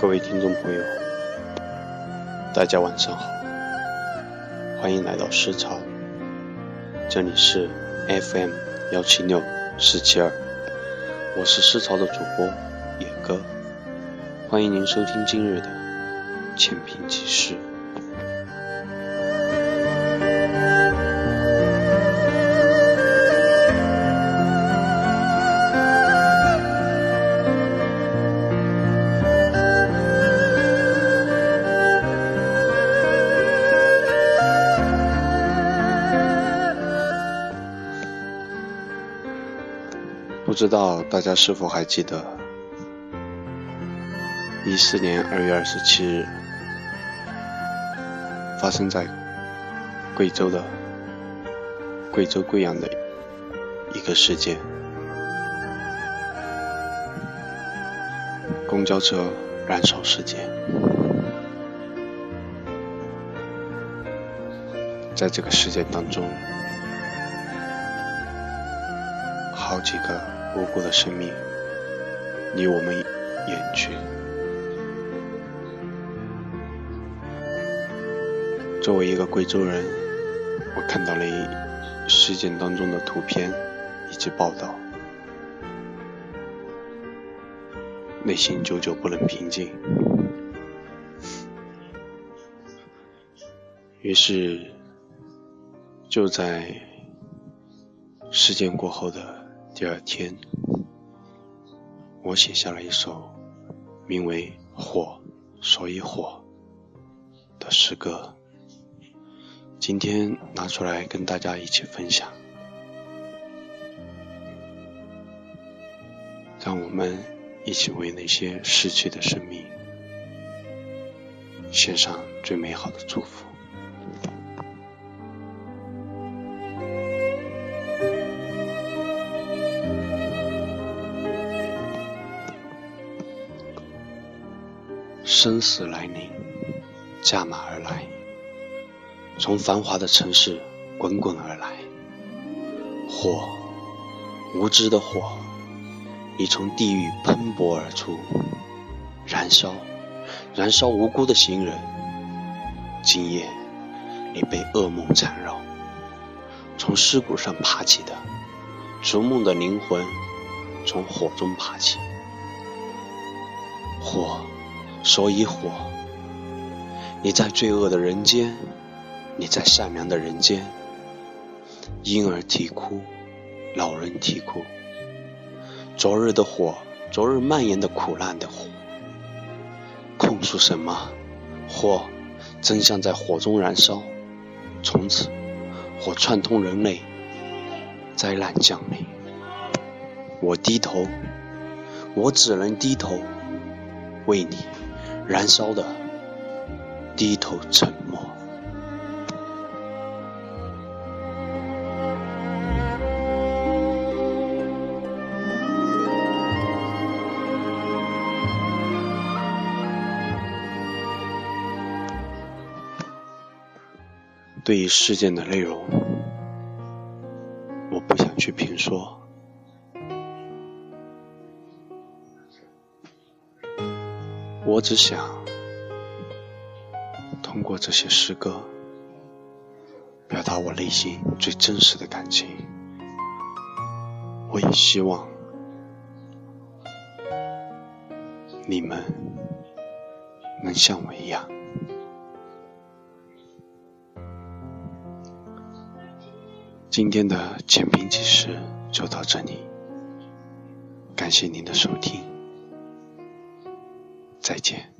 各位听众朋友，大家晚上好，欢迎来到思潮，这里是 FM 幺七六四七二，我是思潮的主播野哥，欢迎您收听今日的浅评即事。不知道大家是否还记得，一四年二月二十七日发生在贵州的贵州贵阳的一个事件：公交车燃烧事件。在这个事件当中，好几个。无辜的生命离我们远去。作为一个贵州人，我看到了一事件当中的图片以及报道，内心久久不能平静。于是，就在事件过后的。第二天，我写下了一首名为《火所以火》的诗歌，今天拿出来跟大家一起分享。让我们一起为那些逝去的生命献上最美好的祝福。生死来临，驾马而来，从繁华的城市滚滚而来。火，无知的火，你从地狱喷薄而出，燃烧，燃烧无辜的行人。今夜，你被噩梦缠绕，从尸骨上爬起的，逐梦的灵魂，从火中爬起。火。所以火，你在罪恶的人间，你在善良的人间，婴儿啼哭，老人啼哭。昨日的火，昨日蔓延的苦难的火，控诉什么？火，真相在火中燃烧。从此，火串通人类，灾难降临。我低头，我只能低头，为你。燃烧的，低头沉默。对于事件的内容，我不想去评说。我只想通过这些诗歌，表达我内心最真实的感情。我也希望你们能像我一样。今天的浅评记事就到这里，感谢您的收听。再见。